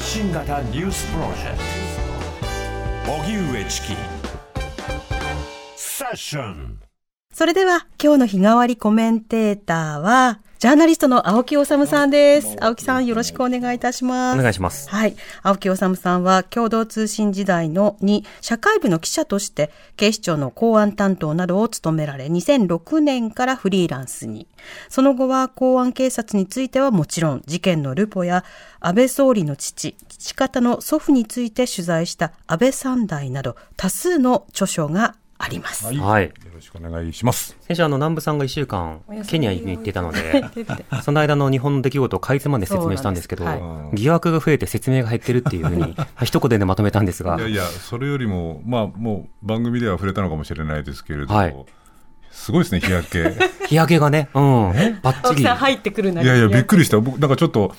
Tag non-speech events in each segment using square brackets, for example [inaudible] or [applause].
発信型ニュースプロジェクト。荻上チキ。セッションそれでは今日の日替わりコメンテーターは、ジャーナリストの青木治さんです。青木さんよろしくお願いいたします。お願いします。はい。青木治さんは共同通信時代のに社会部の記者として警視庁の公安担当などを務められ2006年からフリーランスに。その後は公安警察についてはもちろん事件のルポや安倍総理の父、父方の祖父について取材した安倍三代など多数の著書があります。はい、はい。よろしくお願いします。先週あの南部さんが1週間ケニアに行ってたので、[laughs] その間の日本の出来事をかいつまんで説明したんですけど、はい。疑惑が増えて説明が減ってるっていうふうに、[laughs] 一言でまとめたんですが。いや、いや、それよりも、まあ、もう番組では触れたのかもしれないですけれども、はい。すごいですね、日焼け。[laughs] 日焼けがね、うん、バッチリ。青木さん。入ってくるないやいや、びっくりした。僕、なんかちょっと、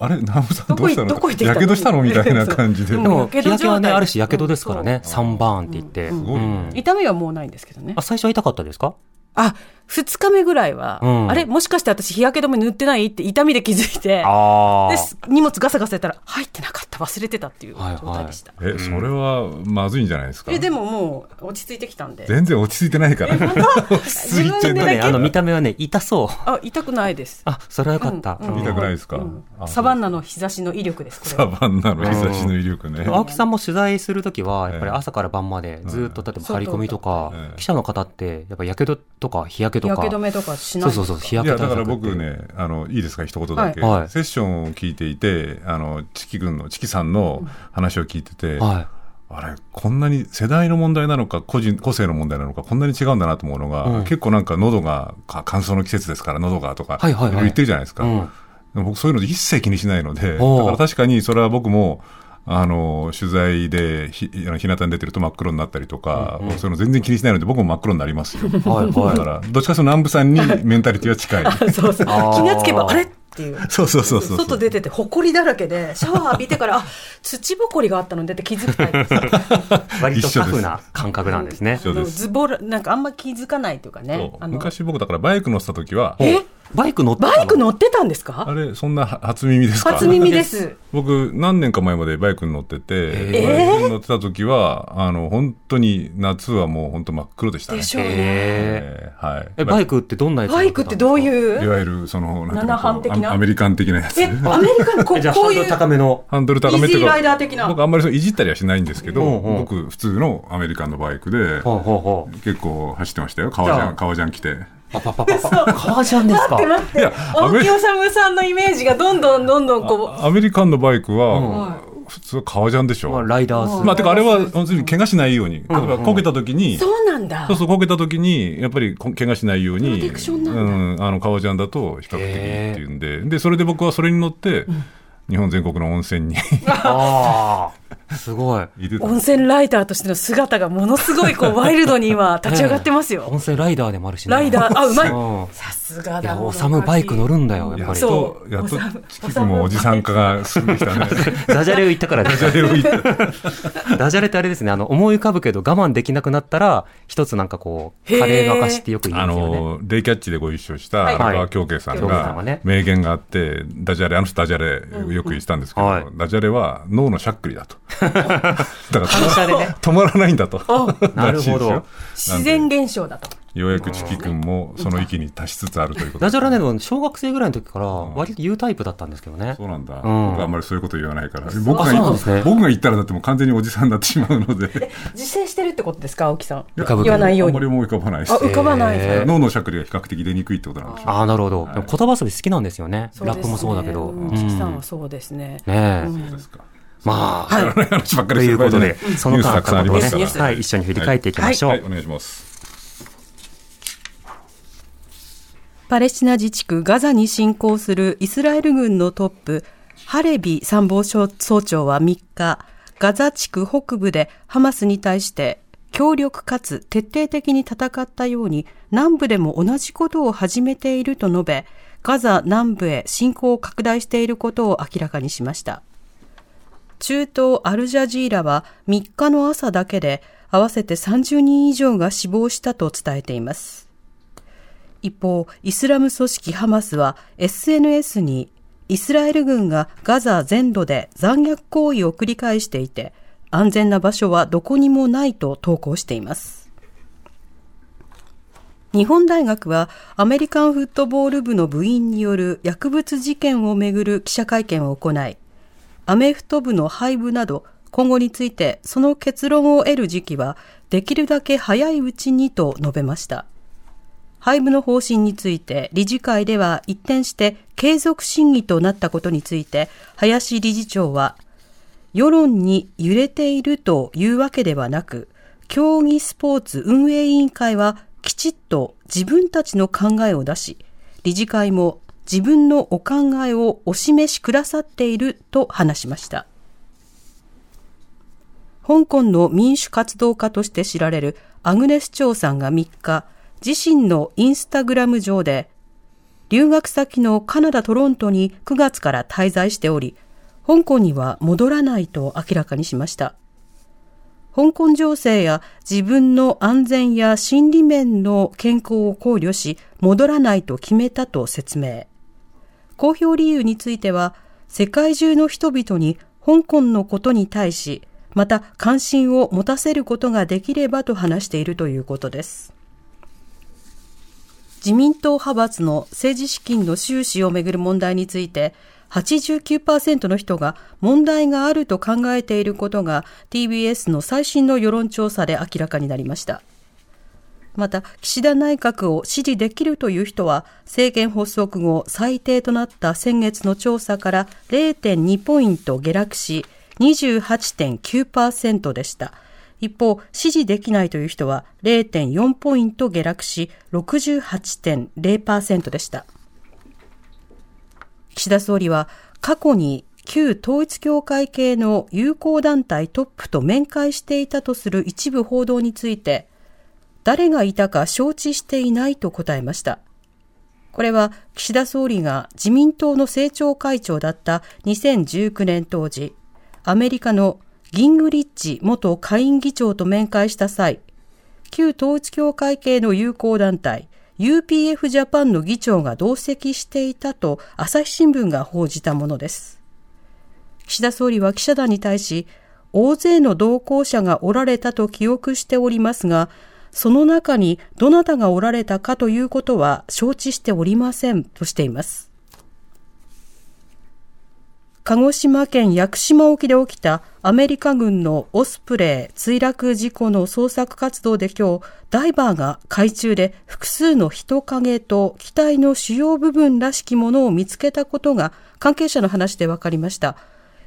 あれ、南部さんどうしたの？どこ行ってきたの？やけどしたの？みたいな感じで。でも、やけど日焼けはね、あるし、やけどですからね、サンバーンって言って。すごいね痛みはもうないんですけどね。あ、。最初は痛かったですか？あ、二日目ぐらいは、うんあれ？もしかして私日焼け止め塗ってない？って痛みで気づいて、あで、荷物ガサガサやったら入ってなかった、忘れてたっていうはいはい状態でした。え、それはまずいんじゃないですか？え、でももう落ち着いてきたんで。全然落ち着いてないから。[laughs] 自分でだね、けあの、見た目はね、痛そう。あ、痛くないです。あ、それはよかった。うん痛くないですか、うんあサバンナの日差しの威力です、サは。バンナの日差しの威力ね。青木さんも取材するときは、やっぱり朝から晩までずっと、例えば張り込みとかええ、記者の方って、やっぱやけどとか日焼け日とか。焼け止めとかしないそうそうそう、日焼けだから僕。ね、あの、いいですか、一言だけ。はい。はい。セッションを聞いていて、あの、チキ君の、チキさんの話を聞いてて、はあれ、こんなに世代の問題なのか、個人、個性の問題なのか、こんなに違うんだなと思うのが、うん。結構なんか喉が、か乾燥の季節ですから、喉がとか、はいはいはい。言ってるじゃないですか。うん。僕そういうの一切気にしないので、だから確かにそれは僕も、あの、取材でひ、あの日向に出てると真っ黒になったりとか、うんうんそういうの全然気にしないので、僕も真っ黒になりますよ。はいはいだから、どっちかというと南部さんにメンタリティは近い。[laughs] そうそう。気がつけば、あれ？っていう。そうそうそうそう。外出てて、ほこりだらけで、シャワー浴びてから、あ、土ぼこりがあったのに出て気づきたいです。い。[laughs] 割と一緒ですタフな感覚なんですね。ズボラ、なんかあんま気づかないというかね昔僕だからバイク乗ってた時は、え？バイク乗ってたの？バイク乗ってたんですあかれ、そんなは初耳ですか？初耳です。[laughs] 僕、何年か前までバイクに乗ってて、えバイクに乗ってた時は、あの、本当に夏はもう本当真っ黒でしたね。でしょうね。ええーはい。え、バイクってどんなやつバイクってどうう？いいうわゆる、その、なんていうの七半的な？アアメリカン的なやつえ、。アメリカの [laughs] こじゃあ、こういう？ハンドル、高めの？ハンドル高めっていうかイージーライダー的な？僕あんまりそういじったりはしないんですけど、僕普通のアメリカンのバイクで。結構走ってましたよ。革ジじゃあャン、革ジャン着て。パパパパ。パ。革ジャンですか？待って待って。いや、アメ大木治さんのイメージがどんどんどんどんこアメリカンのバイクうん。は、普通革ジャンでしょ。まあ、ライダース。まあ、てかあれは、本当に怪我しないように。例えば、こけた時に、う、そうなんだ。そう。そう、こけた時に、やっぱりこ怪我しないように、プロテクションなんだ。うん、あの、革ジャンだと比較的いいっていうんで、で、それで僕はそれに乗って、日本全国の温泉に。[laughs] ああ、すごい。温泉ライターとしての姿がものすごいこうワイルドに今立ち上がってますよ。温泉ライダーでもあるしね。ライダー、あ、うまいうんさすがいや、だ。おさむバイク乗るんだよ、やっぱり。やっと、やっと、チキ君もおじさん化が進んできたね。[laughs] ダジャレを言ったからですダジャレを言った。ダジャレってあれですね、あの、思い浮かぶけど我慢できなくなったら、一つなんかこう、カレーの証ってよく言いあますよね。の、レイキャッチでご一緒したはい荒川京慶さん京慶さんが名言があって、ダジャレ、あの人ダジャレよく言ってたんですけど、はいダジャレは脳のしゃっくりだと。だから反射でね。止まらないんだと。なるほど自然現象だと。ようやくチキ君もその域に達しつつあるということダジャレね、小学生ぐらいの時から、割と言うタイプだったんですけどね。そうなんだ。ん僕はあんまりそういうこと言わないから。僕あそうなんですねが僕が言ったらだってもう完全におじさんになってしまうので。自制してるってことですか、青木さん。言わないように。あんまり思い浮かばないしあ、。浮かばない脳のしゃっくりが比較的出にくいってことなんでしょう。ああ、なるほど。でも言葉遊び好きなんですよね。ラップもそうだけど。チキさんはそうですね。ねえ。そうですか。まあ、話ばっかとりしてる場合じゃないいうことで、その間あったことをねニュースたくさんありますから。はい、一緒に振り返っていきましょう。はい、お願いします。パレスチナ自治区ガザに侵攻するイスラエル軍のトップ、ハレビ参謀総長は3日、ガザ地区北部でハマスに対して強力かつ徹底的に戦ったように南部でも同じことを始めていると述べ、ガザ南部へ侵攻を拡大していることを明らかにしました。中東アルジャジーラは3日の朝だけで合わせて30人以上が死亡したと伝えています。一方、イスラム組織ハマスは SNS にイスラエル軍がガザ全土で残虐行為を繰り返していて、安全な場所はどこにもないと投稿しています。日本大学はアメリカンフットボール部の部員による薬物事件をめぐる記者会見を行い、アメフト部の廃部など今後についてその結論を得る時期はできるだけ早いうちにと述べました。廃部の方針について理事会では一転して継続審議となったことについて林理事長は世論に揺れているというわけではなく競技スポーツ運営委員会はきちっと自分たちの考えを出し理事会も自分のお考えをお示しくださっていると話しました。香港の民主活動家として知られるアグネス・チョウさんが3日、自身のインスタグラム上で、留学先のカナダ・トロントに9月から滞在しており、香港には戻らないと明らかにしました。香港情勢や自分の安全や心理面の健康を考慮し、戻らないと決めたと説明。公表理由については、世界中の人々に香港のことに対し、また関心を持たせることができればと話しているということです。自民党派閥の政治資金の収支をめぐる問題について、89%の人が問題があると考えていることが TBS の最新の世論調査で明らかになりました。また、岸田内閣を支持できるという人は、政権発足後最低となった先月の調査から0.2ポイント下落し、28.9%でした。一方、支持できないという人は0.4ポイント下落し、68.0%でした。岸田総理は過去に旧統一教会系の友好団体トップと面会していたとする一部報道について、誰がいたか承知していないと答えました。これは岸田総理が自民党の政調会長だった2019年当時、アメリカのギングリッチ元下院議長と面会した際、旧統一教会系の友好団体 UPF ジャパンの議長が同席していたと朝日新聞が報じたものです。岸田総理は記者団に対し、大勢の同行者がおられたと記憶しておりますが、その中にどなたがおられたかということは承知しておりませんとしています。鹿児島県屋久島沖で起きたアメリカ軍のオスプレイ墜落事故の捜索活動で今日、ダイバーが海中で複数の人影と機体の主要部分らしきものを見つけたことが関係者の話で分かりました。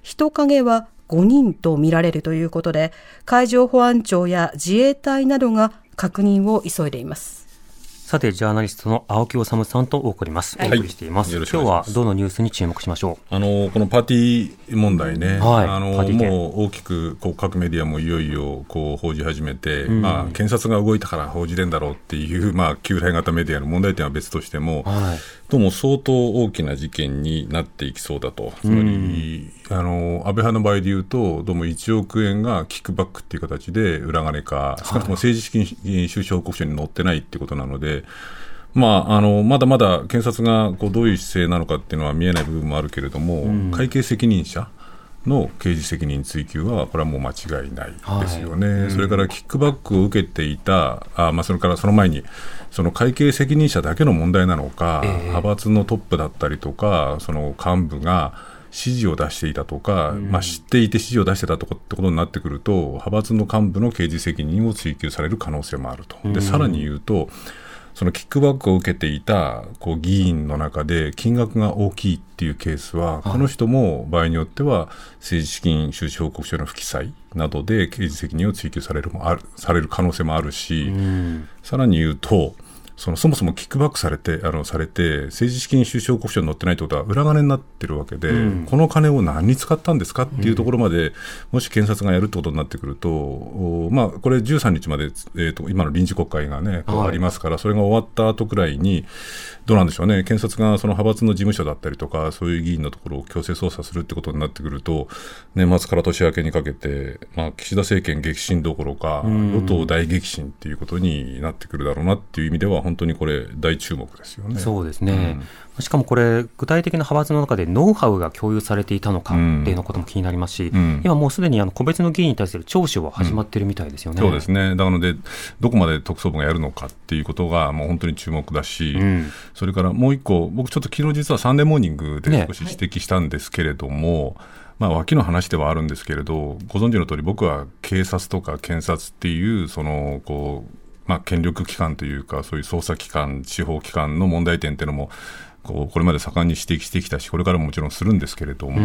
人影は5人とみられるということで、海上保安庁や自衛隊などが確認を急いでいます。さて、ジャーナリストの青木治さんとお送ります。お送りしています。はい、今日はどのニュースに注目しましょう？あの、このパーティー問題ね。はい、あの、もう大きく、こう、各メディアもいよいよ、こう、報じ始めて、うん、まあ、検察が動いたから報じれんだろうっていう、まあ、旧来型メディアの問題点は別としても、はい、どうも相当大きな事件になっていきそうだと。つまり、うん、あの、安倍派の場合で言うと、どうも1億円がキックバックっていう形で裏金か、少なくとも政治資金収支報告書に載ってないっていうことなので、まあ、あのまだまだ検察がこうどういう姿勢なのかっていうのは見えない部分もあるけれども、うん、会計責任者の刑事責任追及は、これはもう間違いないですよね、はい。それからキックバックを受けていた、あまあ、それからその前に、その会計責任者だけの問題なのか、えー、派閥のトップだったりとか、その幹部が指示を出していたとか、うん、まあ、知っていて指示を出してたとかってことになってくると、派閥の幹部の刑事責任を追及される可能性もあると。でさらに言うとそのキックバックを受けていたこう議員の中で金額が大きいっていうケースは、この人も場合によっては政治資金収支報告書の不記載などで刑事責任を追及されるもあるされる可能性もあるし、さらに言うと、そのそもそもキックバックされて、あのされて、政治資金収支報告書に載ってないということは裏金になってるわけで、うん、この金を何に使ったんですかっていうところまで、うん、もし検察がやるってことになってくると、まあ、これ、13日まで、えーと、今の臨時国会がね、ありますから、それが終わった後くらいに、どうなんでしょうね、検察がその派閥の事務所だったりとか、そういう議員のところを強制捜査するってことになってくると、年末から年明けにかけて、まあ、岸田政権激震どころか、与党大激震っていうことになってくるだろうなっていう意味では、本当にこれ、大注目ですよね。そうですね、うん、しかもこれ、具体的な派閥の中でノウハウが共有されていたのかっていうようなことも気になりますし、うん、今もうすでにあの個別の議員に対する聴取は始まってるみたいですよね、そうですね、なので、どこまで特捜部がやるのかっていうことが、もう本当に注目だし、それからもう一個、僕、ちょっと昨日実はサンデーモーニングで少し指摘したんですけれども、ねまあ、脇の話ではあるんですけれど、ご存知の通り、僕は警察とか検察っていう、そのこうまあ、権力機関というか、そういう捜査機関、司法機関の問題点っていうのも、こうこれまで盛んに指摘してきたし、これからももちろんするんですけれども、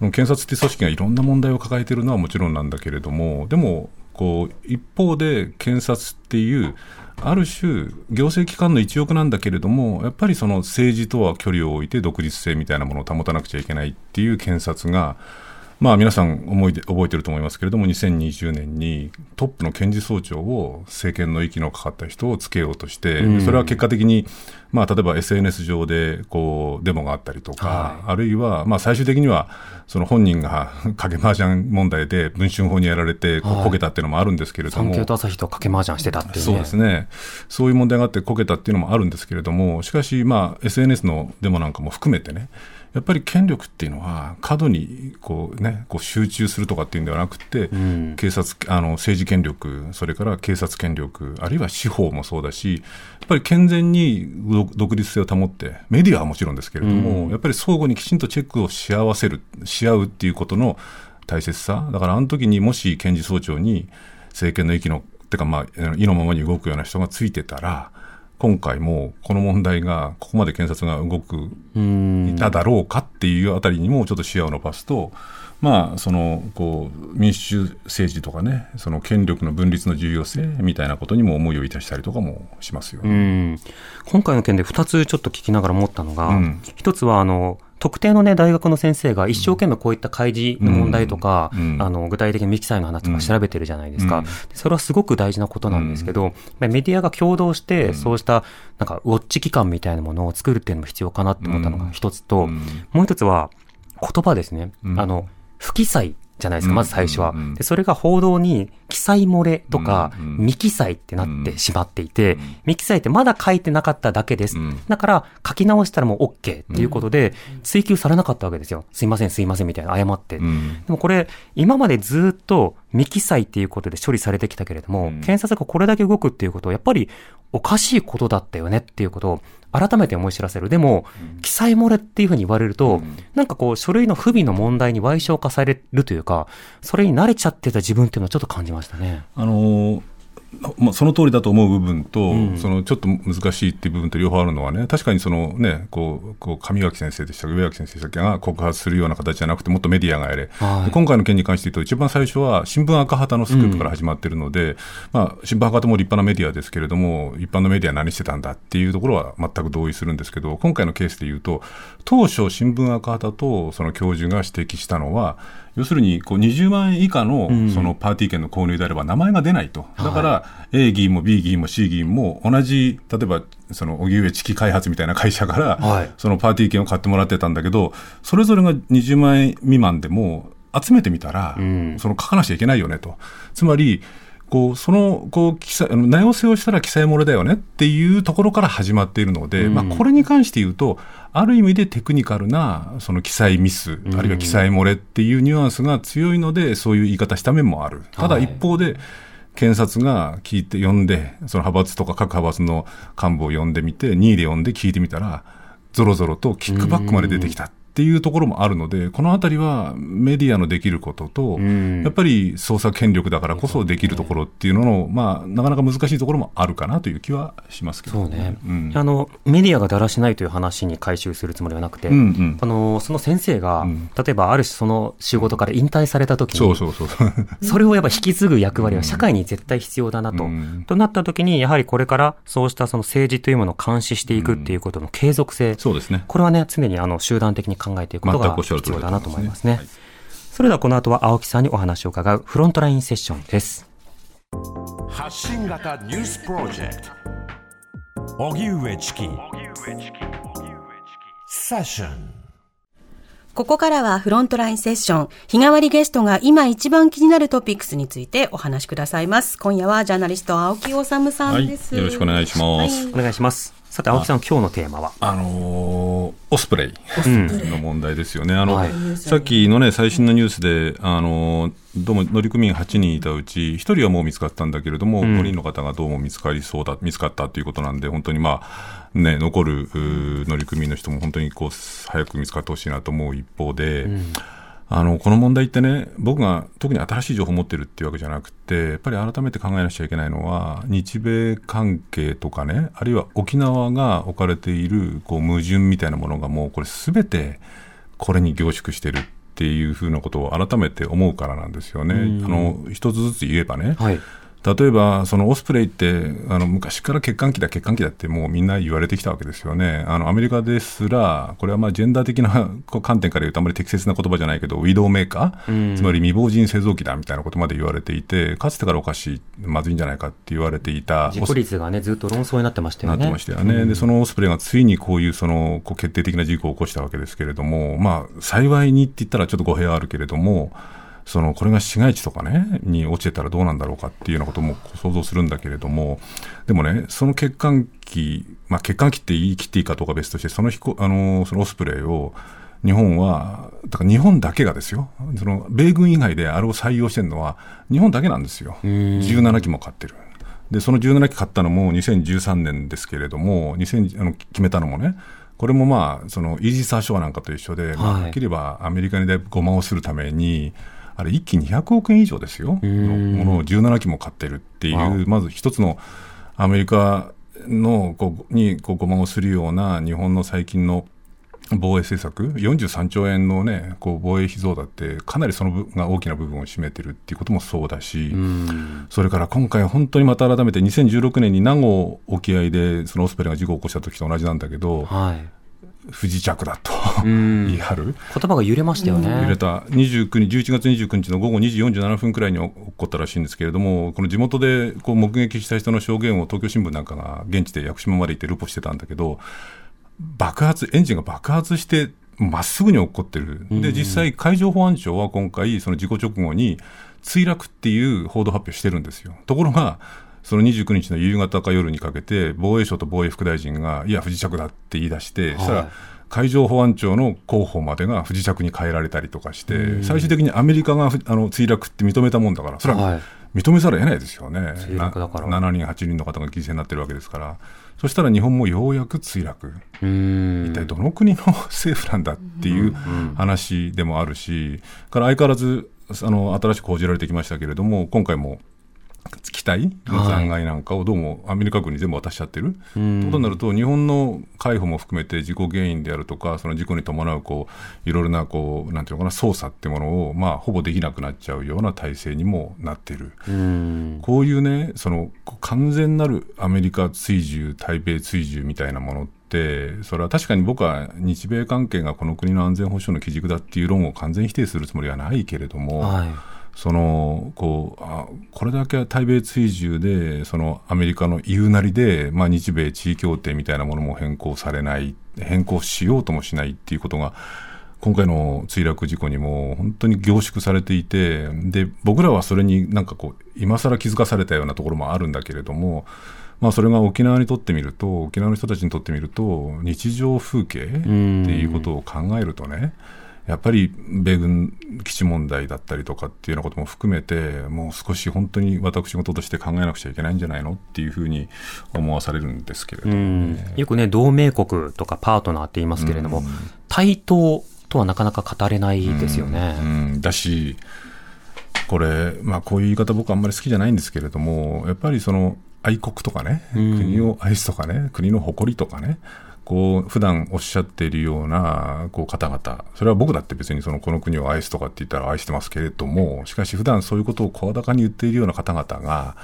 うん、検察って組織がいろんな問題を抱えているのはもちろんなんだけれども、でも、こう一方で検察っていう、ある種、行政機関の一翼なんだけれども、やっぱりその政治とは距離を置いて独立性みたいなものを保たなくちゃいけないっていう検察が、まあ、皆さん思いで覚えてると思いますけれども、2020年にトップの検事総長を政権の息のかかった人をつけようとして、うん、それは結果的に、まあ、例えば SNS 上でこうデモがあったりとか、はい、あるいは、まあ、最終的にはその本人が [laughs] 賭け麻雀問題で文春法にやられてこけたっていうのもあるんですけれども、産経と朝日と賭け麻雀してたっていう、ね、そうですね、そういう問題があってこけたっていうのもあるんですけれども、しかし、まあ、SNS のデモなんかも含めてね、やっぱり権力っていうのは過度にこう、ね、こう集中するとかっていうんではなくて、うん、警察あの政治権力それから警察権力あるいは司法もそうだしやっぱり健全に独立性を保ってメディアはもちろんですけれども、うん、やっぱり相互にきちんとチェックをし合わせるし合うっていうことの大切さ。だからあの時にもし検事総長に政権の息のてかまあ意のままに動くような人がついてたら今回もこの問題がここまで検察が動くいただろうかっていうあたりにもちょっと視野を伸ばすと、まあ、そのこう民主政治とかね、その権力の分立の重要性みたいなことにも思いをいたしたりとかもしますよ、ね、今回の件で2つちょっと聞きながら思ったのが、うん、1つはあの特定のね、大学の先生が一生懸命こういった開示の問題とか、うん、あの、具体的にミキサイの話とか調べてるじゃないですか。うん、それはすごく大事なことなんですけど、メディアが共同して、そうした、なんか、ウォッチ機関みたいなものを作るっていうのも必要かなって思ったのが一つと、もう一つは、言葉ですね。あの、不記載じゃないですか、まず最初は。で、それが報道に記載漏れとか、未記載ってなってしまっていて、未記載ってまだ書いてなかっただけです。だから書き直したらもう OK っていうことで、追求されなかったわけですよ。すいません、すいませんみたいな、謝って。でもこれ、今までずっと未記載っていうことで処理されてきたけれども、検察がこれだけ動くっていうことは、やっぱりおかしいことだったよねっていうことを改めて思い知らせる。でも、記載漏れっていうふうに言われると、なんかこう、書類の不備の問題に賠償化されるというか、それに慣れちゃってた自分っていうのはちょっと感じましたね。あのーまあ、その通りだと思う部分と、うん、そのちょっと難しいっていう部分と両方あるのはね、確かにそのね、こう、こう上垣先生でした上垣先生が告発するような形じゃなくて、もっとメディアがやれ、はい、今回の件に関して言うと、一番最初は新聞赤旗のスクープから始まってるので、うん、まあ、新聞赤旗も立派なメディアですけれども、一般のメディア何してたんだっていうところは全く同意するんですけど、今回のケースで言うと、当初、新聞赤旗とその教授が指摘したのは、要するにこう20万円以下のそのパーティー券の購入であれば名前が出ないと、だから A 議員も B 議員も C 議員も同じ、例えばその荻上チキ開発みたいな会社から、そのパーティー券を買ってもらってたんだけど、それぞれが20万円未満でも、集めてみたら、その書かなきゃいけないよねと。つまりこうそのこう記載名寄せをしたら記載漏れだよねっていうところから始まっているので、うん、まあ、これに関して言うと、ある意味でテクニカルなその記載ミス、あるいは記載漏れっていうニュアンスが強いので、そういう言い方した面もある。ただ一方で、検察が聞いて、呼んで、その派閥とか各派閥の幹部を呼んでみて、任意で呼んで聞いてみたら、ぞろぞろとキックバックまで出てきた。っていうところもあるので、このあたりはメディアのできることと、やっぱり捜査権力だからこそできるところっていうのの、まあ、なかなか難しいところもあるかなという気はしますけど、ね、ね、うん、あのメディアがだらしないという話に回収するつもりはなくて、うんうん、あのその先生が、うん、例えばある種、その仕事から引退されたときに、そうそうそう。[laughs] [laughs] それをやっぱ引き継ぐ役割は社会に絶対必要だなと。うん、となったときに、やはりこれからそうしたその政治というものを監視していくっていうことの継続性、そうですね、これはね、常にあの集団的に考えていくことが必要だなと思いますね。はい、それではこの後は青木さんにお話を伺うフロントラインセッションです。発信型ニュースプロジェクト荻上チキセッションここからはフロントラインセッション。日替わりゲストが今一番気になるトピックスについてお話しくださいます。今夜はジャーナリスト青木治さんです、はい、よろしくお願いします。はい、お願いします。さて、青木さん、今日のテーマは？あのー、オスプレイの問題ですよね。あの、はい、さっきのね、最新のニュースで、あのー、どうも乗組員8人いたうち、1人はもう見つかったんだけれども、うん、5人の方がどうも見つかりそうだ、見つかったということなんで、本当にまあ、ね、残る乗組員の人も本当にこう早く見つかってほしいなと思う一方で、うん、あのこの問題ってね、僕が特に新しい情報を持ってるっていうわけじゃなくて、やっぱり改めて考えなくちゃいけないのは、日米関係とかね、あるいは沖縄が置かれているこう矛盾みたいなものが、もうこれ、すべてこれに凝縮してるっていうふうなことを改めて思うからなんですよね。あの一つずつ言えばね、はい、例えば、そのオスプレイって、あの昔から欠陥機だ、欠陥機だってもうみんな言われてきたわけですよね。あのアメリカですら、これはまあジェンダー的な [laughs] 観点から言うとあまり適切な言葉じゃないけど、ウィドウメーカー、つまり未亡人製造機だみたいなことまで言われていて、かつてからおかしい、まずいんじゃないかって言われていた。事故率がね、ずっと論争になってましたよね。なってましたよね。うん、で、そのオスプレイがついにこういうそのこう決定的な事故を起こしたわけですけれども、まあ、幸いにって言ったらちょっと語弊はあるけれども、そのこれが市街地とかね、に落ちてたらどうなんだろうかっていうようなことも想像するんだけれども、でもね、その欠陥機、まあ、欠陥機って言い切っていいかどうか別として、その飛行あのそのオスプレイを日本は、だから日本だけがですよ、その米軍以外であれを採用してるのは、日本だけなんですよ、17機も買ってる。で、その17機買ったのも2013年ですけれども、2000あの決めたのもね、これもまあ、そのイージス・アショアなんかと一緒で、まあ、はっきり言えばアメリカにだいぶごまをするために、あれ、1機200億円以上ですよ、のものを17機も買ってるっていう、まず一つのアメリカのこうにこうごまをするような日本の最近の防衛政策、43兆円の、ね、こう防衛費増だって、かなりその分が大きな部分を占めてるっていうこともそうだし、それから今回、本当にまた改めて2016年に名護沖合でそのオスプレイが事故を起こした時と同じなんだけど、はい不時着だと言い張る。言葉が揺れましたよね。揺れた。29日11月29日の午後2時47分くらいに起こったらしいんですけれどもこの地元でこう目撃した人の証言を東京新聞なんかが現地で屋久島まで行ってルポしてたんだけど爆発エンジンが爆発してまっすぐに起こってる、で実際、海上保安庁は今回、その事故直後に墜落っていう報道発表してるんですよ。ところがその29日の夕方か夜にかけて、防衛省と防衛副大臣が、いや、不時着だって言い出して、はい、そしたら、海上保安庁の広報までが不時着に変えられたりとかして、最終的にアメリカがあの墜落って認めたもんだから、それは認めざるを得ないですよね、はい、7人、8人の方が犠牲になってるわけですから、そしたら日本もようやく墜落、一体どの国の政府なんだっていう話でもあるし、から相変わらずあの新しく報じられてきましたけれども、今回も機体の残骸なんかをどうもアメリカ軍に全部渡しちゃってる、ということになると、日本の海保も含めて事故原因であるとか、その事故に伴うこういろいろなこうなんていうのかな操作ってものを、まあ、ほぼできなくなっちゃうような体制にもなってる、こういうね、その完全なるアメリカ追従、台米追従みたいなものって、それは確かに僕は日米関係がこの国の安全保障の基軸だっていう論を完全否定するつもりはないけれども。はいそのこうあこれだけ対米追従でそのアメリカの言うなりで、まあ、日米地位協定みたいなものも変更されない変更しようともしないっていうことが今回の墜落事故にも本当に凝縮されていてで僕らはそれになんかこう今更気づかされたようなところもあるんだけれども、まあ、それが沖縄にとってみると沖縄の人たちにとってみると日常風景っていうことを考えるとね、やっぱり米軍基地問題だったりとかっていうようなことも含めて、もう少し本当に私事として考えなくちゃいけないんじゃないのっていうふうに思わされるんですけれども、ね、よくね、同盟国とかパートナーって言いますけれども、対等とはなかなか語れないですよね。だし、これ、まあ、こういう言い方、僕はあんまり好きじゃないんですけれども、やっぱりその愛国とかね、国を愛すとかね、国の誇りとかね、こう普段おっしゃっているようなこう方々、それは僕だって別にそのこの国を愛すとかって言ったら愛してますけれども、しかし普段そういうことを声高に言っているような方々が、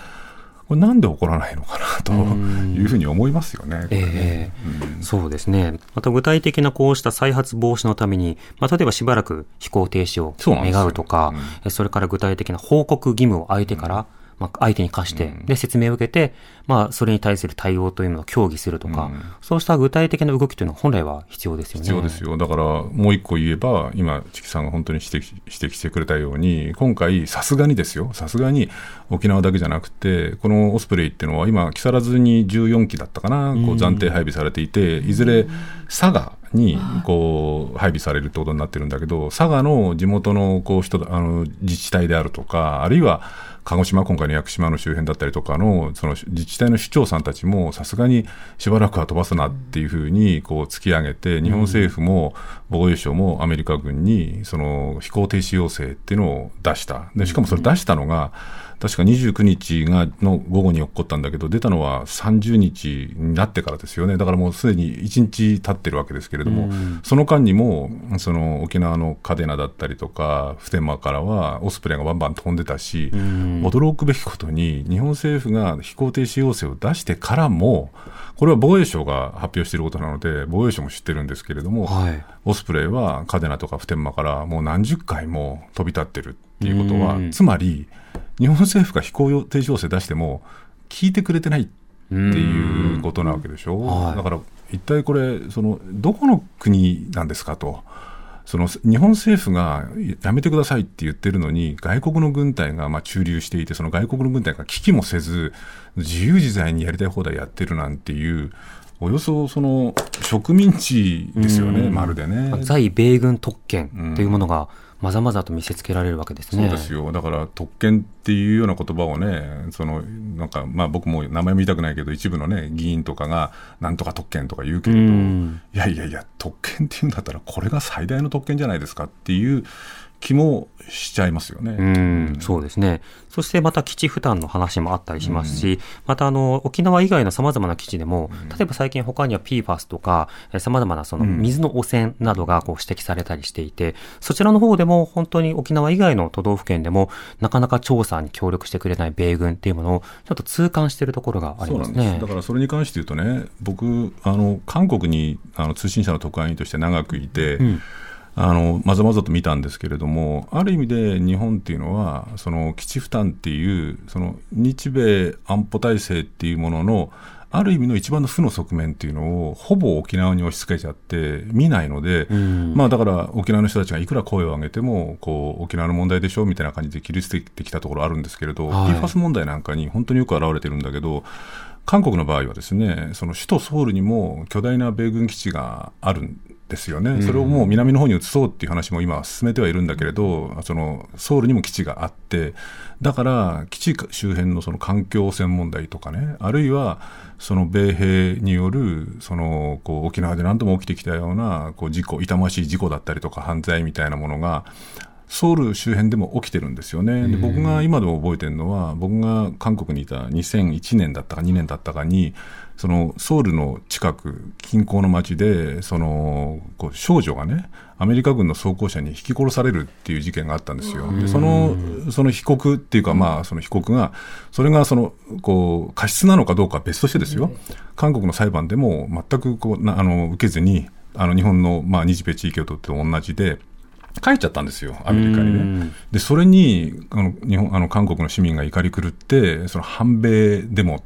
これなんで起こらないのかなというふうに思いますよね。えーうん、そうですね。また具体的なこうした再発防止のために、まあ、例えばしばらく飛行停止を願うとか、そうん、それから具体的な報告義務を相手から、まあ、相手に課して、で、説明を受けて、まあ、それに対する対応というのを協議するとか、うん、そうした具体的な動きというのは本来は必要ですよね。必要ですよ。だから、もう一個言えば、今、チキさんが本当に指摘指摘してくれたように、今回、さすがにですよ、さすがに沖縄だけじゃなくて、このオスプレイっていうのは、今、木更津に14機だったかな、こう暫定配備されていて、いずれ佐賀にこう配備されるってことになってるんだけど、佐賀の地元のこう人あの自治体であるとか、あるいは鹿児島、今回の屋久島の周辺だったりとかのその自治体の市長さんたちも、さすがにしばらくは飛ばすなっていうふうにこう突き上げて、日本政府も防衛省もアメリカ軍にその飛行停止要請っていうのを出した、でしかもそれ出したのが、確か29日がの午後に起こったんだけど、出たのは30日になってからですよね、だからもうすでに1日経ってるわけですけれども、その間にもその沖縄の嘉手納だったりとか、普天間からはオスプレイがバンバン飛んでたし、驚くべきことに、日本政府が飛行停止要請を出してからも、これは防衛省が発表していることなので、防衛省も知ってるんですけれども、はい、オスプレイは嘉手納とか普天間からもう何十回も飛び立ってるっていうことは、つまり、日本政府が飛行停止要請出しても、聞いてくれてないっていうことなわけでしょ、はい、だから一体これその、どこの国なんですかと。その日本政府がやめてくださいって言ってるのに、外国の軍隊がまあ駐留していて、その外国の軍隊が危機もせず、自由自在にやりたい放題やってるなんていう、およそその植民地ですよね、まるでね。在米軍特権というものが、まざまざと見せつけられるわけですね。そうですよ。だから特権っていうような言葉をね、そのなんかまあ僕も名前も言いたくないけど一部のね議員とかがなんとか特権とか言うけれど、いやいやいや特権っていうんだったらこれが最大の特権じゃないですかっていう気もしちゃいますよね。うん、そうですね。そしてまた基地負担の話もあったりしますし、うん、またあの、沖縄以外の様々な基地でも、例えば最近他には PFAS とか、様々なその水の汚染などがこう指摘されたりしていて、そちらの方でも本当に沖縄以外の都道府県でも、なかなか調査に協力してくれない米軍っていうものを、ちょっと痛感しているところがありますね。だからそれに関して言うとね、僕、あの、韓国にあの通信社の特派員として長くいて、うんあのまざまざと見たんですけれども、ある意味で日本っていうのは、その基地負担っていう、その日米安保体制っていうものの、ある意味の一番の負の側面っていうのをほぼ沖縄に押し付けちゃって見ないので、まあだから沖縄の人たちがいくら声を上げてもこう沖縄の問題でしょみたいな感じで切り捨ててきたところあるんですけれど、はい、PFAS 問題なんかに本当によく表れてるんだけど韓国の場合はですねその首都ソウルにも巨大な米軍基地があるんですよね、それをもう南の方に移そうっていう話も今、進めてはいるんだけれど、そのソウルにも基地があって、だから基地周辺のその環境汚染問題とかね、あるいはその米兵によるそのこう沖縄で何度も起きてきたようなこう事故、痛ましい事故だったりとか、犯罪みたいなものが、ソウル周辺でも起きてるんですよね。で僕が今でも覚えてるのは、僕が韓国にいた2001年だったか2年だったかに、そのソウルの近く、近郊の町で、そのこう少女がね、アメリカ軍の装甲車に引き殺されるっていう事件があったんですよ。でそのその被告っていうか、まあ、その被告が、それがそのこう過失なのかどうかは別としてですよ、韓国の裁判でも全くこうあの受けずに、あの日本の、まあ、日米地域をとって同じで、帰っちゃったんですよ、アメリカにね。で、それに、あの、日本、あの、韓国の市民が怒り狂って、その反米デモ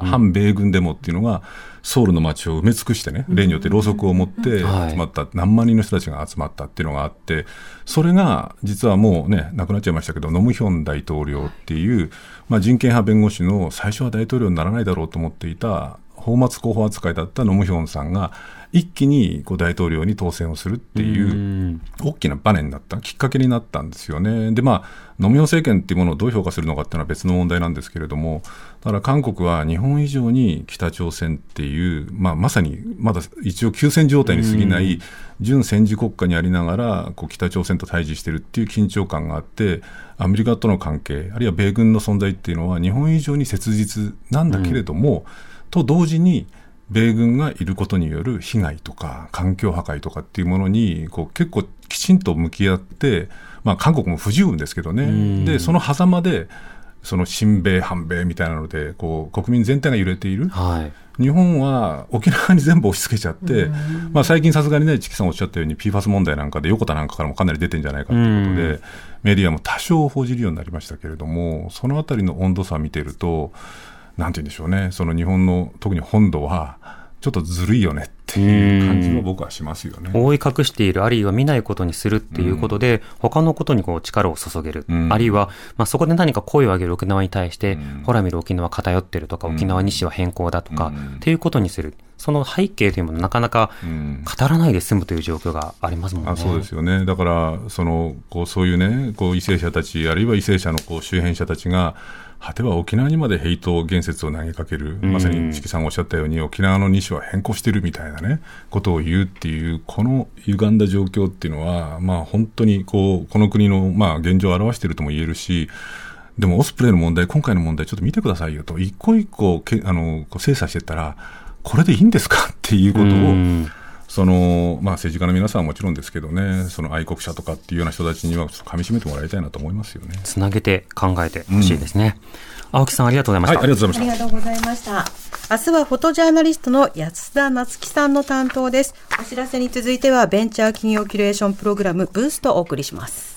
反米軍デモっていうのが、ソウルの街を埋め尽くしてね、例によってろうそくを持って集まった、何万人の人たちが集まったっていうのがあって、それが実はもうね、亡くなっちゃいましたけど、ノムヒョン大統領っていう、まあ、人権派弁護士の最初は大統領にならないだろうと思っていた、泡沫候補扱いだったノムヒョンさんが、一気にこう大統領に当選をするっていう大きなバネになったきっかけになったんですよね。でまあノミオ政権っていうものをどう評価するのかっていうのは別の問題なんですけれどもだから韓国は日本以上に北朝鮮っていう、まあ、まさにまだ一応休戦状態に過ぎない準戦時国家にありながらこう北朝鮮と対峙してるっていう緊張感があってアメリカとの関係あるいは米軍の存在っていうのは日本以上に切実なんだけれども、と同時に米軍がいることによる被害とか環境破壊とかっていうものにこう結構きちんと向き合って、まあ、韓国も不自由ですけどね、でその狭間でその親米、反米みたいなのでこう国民全体が揺れている、はい、日本は沖縄に全部押し付けちゃって、まあ、最近さすがにね、チキさんおっしゃったように PFAS 問題なんかで横田なんかからもかなり出てるんじゃないかということで、メディアも多少報じるようになりましたけれども、そのあたりの温度差を見てると、なんて言うんでしょうね、その日本の特に本土は、ちょっとずるいよねっていう感じも僕はしますよね。覆い隠している、あるいは見ないことにするっていうことで、うん、他のことにこう力を注げる。うん、あるいは、まあ、そこで何か声を上げる沖縄に対して、うん、ほら見る沖縄偏ってるとか、沖縄西は変更だとか、っていうことにする。その背景というものなかなか語らないで済むという状況がありますもんね。あそうですよね。だから、その、こう、そういうね、こう、為政者たち、あるいは為政者のこう周辺者たちが、果ては沖縄にまでヘイト言説を投げかける、まさに四季さんがおっしゃったように、沖縄の西は変更してるみたいなね、ことを言うっていう、この歪んだ状況っていうのは、まあ本当にこう、この国のまあ現状を表しているとも言えるし、でもオスプレイの問題、今回の問題、ちょっと見てくださいよと、一個一個けあの精査してったら、これでいいんですか？っていうことを、そのまあ、政治家の皆さんはもちろんですけどね、その愛国者とかっていうような人たちには、かみしめてもらいたいなと思いますよね。つなげて考えてほしいですね。うん、青木さん、ありがとうございました、はい。ありがとうございました。ありがとうございました。明日はフォトジャーナリストの安田夏樹さんの担当です。お知らせに続いては、ベンチャー企業キュレーションプログラム、ブーストをお送りします。